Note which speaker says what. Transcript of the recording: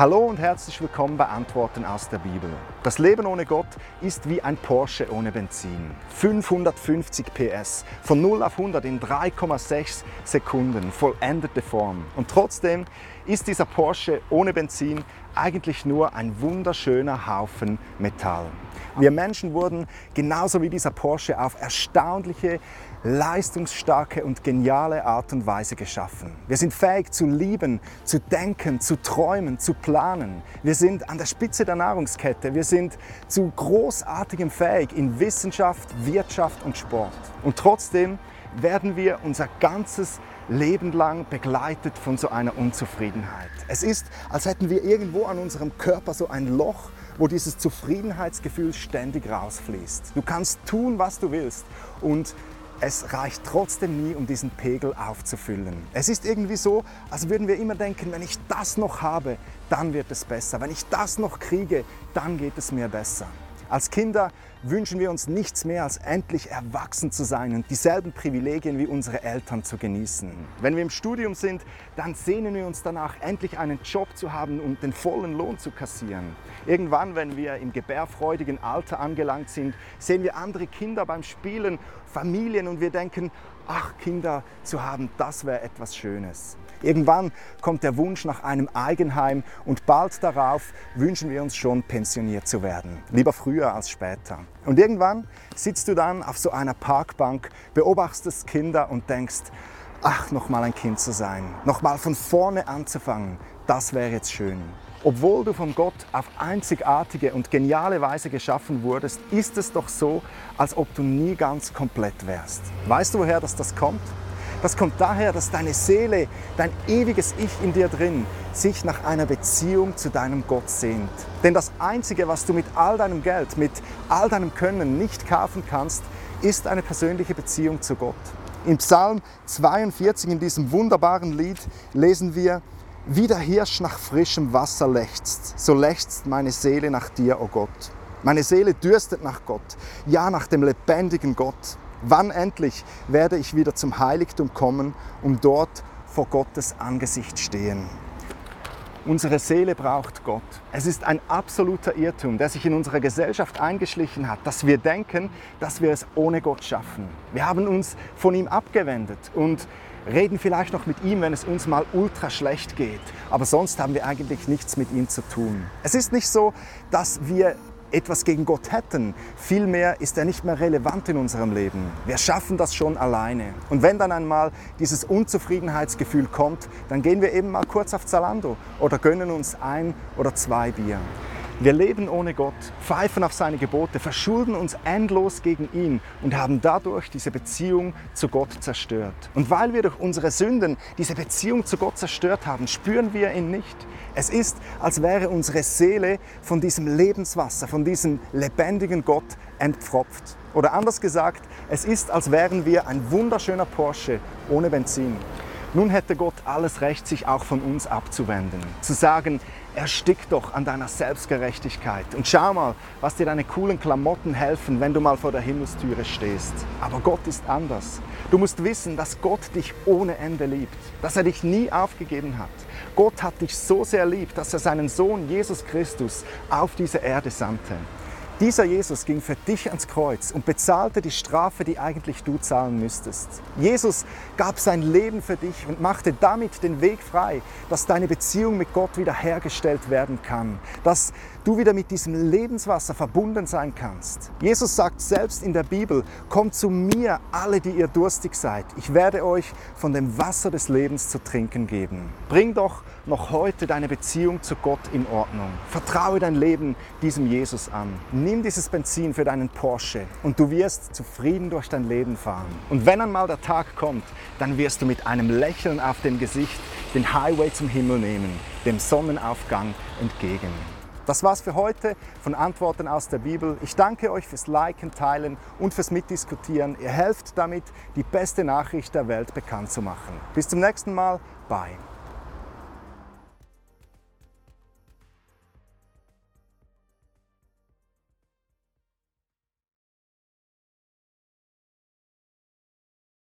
Speaker 1: Hallo und herzlich willkommen bei Antworten aus der Bibel. Das Leben ohne Gott ist wie ein Porsche ohne Benzin. 550 PS, von 0 auf 100 in 3,6 Sekunden, vollendete Form. Und trotzdem ist dieser Porsche ohne Benzin eigentlich nur ein wunderschöner Haufen Metall. Wir Menschen wurden genauso wie dieser Porsche auf erstaunliche, leistungsstarke und geniale Art und Weise geschaffen. Wir sind fähig zu lieben, zu denken, zu träumen, zu planen. Wir sind an der Spitze der Nahrungskette. Wir sind zu großartigem fähig in Wissenschaft, Wirtschaft und Sport. Und trotzdem werden wir unser ganzes Leben lang begleitet von so einer Unzufriedenheit. Es ist, als hätten wir irgendwo an unserem Körper so ein Loch, wo dieses Zufriedenheitsgefühl ständig rausfließt. Du kannst tun, was du willst und es reicht trotzdem nie, um diesen Pegel aufzufüllen. Es ist irgendwie so, als würden wir immer denken, wenn ich das noch habe, dann wird es besser. Wenn ich das noch kriege, dann geht es mir besser. Als Kinder wünschen wir uns nichts mehr, als endlich erwachsen zu sein und dieselben Privilegien wie unsere Eltern zu genießen. Wenn wir im Studium sind, dann sehnen wir uns danach, endlich einen Job zu haben und den vollen Lohn zu kassieren. Irgendwann, wenn wir im gebärfreudigen Alter angelangt sind, sehen wir andere Kinder beim Spielen, Familien und wir denken, ach, Kinder zu haben, das wäre etwas Schönes. Irgendwann kommt der Wunsch nach einem Eigenheim und bald darauf wünschen wir uns schon pensioniert zu werden. Lieber früher als später. Und irgendwann sitzt du dann auf so einer Parkbank, beobachtest Kinder und denkst, ach, nochmal ein Kind zu sein, nochmal von vorne anzufangen, das wäre jetzt schön. Obwohl du von Gott auf einzigartige und geniale Weise geschaffen wurdest, ist es doch so, als ob du nie ganz komplett wärst. Weißt du, woher das, das kommt? Das kommt daher, dass deine Seele, dein ewiges Ich in dir drin, sich nach einer Beziehung zu deinem Gott sehnt. Denn das Einzige, was du mit all deinem Geld, mit all deinem Können nicht kaufen kannst, ist eine persönliche Beziehung zu Gott. Im Psalm 42, in diesem wunderbaren Lied, lesen wir, wie der Hirsch nach frischem Wasser lechzt, so lechzt meine Seele nach dir, o oh Gott. Meine Seele dürstet nach Gott, ja nach dem lebendigen Gott. Wann endlich werde ich wieder zum Heiligtum kommen, um dort vor Gottes Angesicht stehen? Unsere Seele braucht Gott. Es ist ein absoluter Irrtum, der sich in unserer Gesellschaft eingeschlichen hat, dass wir denken, dass wir es ohne Gott schaffen. Wir haben uns von ihm abgewendet und reden vielleicht noch mit ihm, wenn es uns mal ultra schlecht geht. Aber sonst haben wir eigentlich nichts mit ihm zu tun. Es ist nicht so, dass wir etwas gegen Gott hätten. Vielmehr ist er nicht mehr relevant in unserem Leben. Wir schaffen das schon alleine. Und wenn dann einmal dieses Unzufriedenheitsgefühl kommt, dann gehen wir eben mal kurz auf Zalando oder gönnen uns ein oder zwei Bier. Wir leben ohne Gott, pfeifen auf seine Gebote, verschulden uns endlos gegen ihn und haben dadurch diese Beziehung zu Gott zerstört. Und weil wir durch unsere Sünden diese Beziehung zu Gott zerstört haben, spüren wir ihn nicht. Es ist, als wäre unsere Seele von diesem Lebenswasser, von diesem lebendigen Gott entpfropft. Oder anders gesagt, es ist, als wären wir ein wunderschöner Porsche ohne Benzin. Nun hätte Gott alles Recht, sich auch von uns abzuwenden, zu sagen, Erstick doch an deiner Selbstgerechtigkeit und schau mal, was dir deine coolen Klamotten helfen, wenn du mal vor der Himmelstüre stehst. Aber Gott ist anders. Du musst wissen, dass Gott dich ohne Ende liebt, dass er dich nie aufgegeben hat. Gott hat dich so sehr lieb, dass er seinen Sohn Jesus Christus auf diese Erde sandte. Dieser Jesus ging für dich ans Kreuz und bezahlte die Strafe, die eigentlich du zahlen müsstest. Jesus gab sein Leben für dich und machte damit den Weg frei, dass deine Beziehung mit Gott wiederhergestellt werden kann, dass du wieder mit diesem Lebenswasser verbunden sein kannst. Jesus sagt selbst in der Bibel, kommt zu mir alle, die ihr durstig seid. Ich werde euch von dem Wasser des Lebens zu trinken geben. Bring doch noch heute deine Beziehung zu Gott in Ordnung. Vertraue dein Leben diesem Jesus an. Nimm dieses Benzin für deinen Porsche und du wirst zufrieden durch dein Leben fahren. Und wenn einmal der Tag kommt, dann wirst du mit einem Lächeln auf dem Gesicht den Highway zum Himmel nehmen, dem Sonnenaufgang entgegen. Das war's für heute von Antworten aus der Bibel. Ich danke euch fürs Liken, Teilen und fürs Mitdiskutieren. Ihr helft damit, die beste Nachricht der Welt bekannt zu machen. Bis zum nächsten Mal. Bye.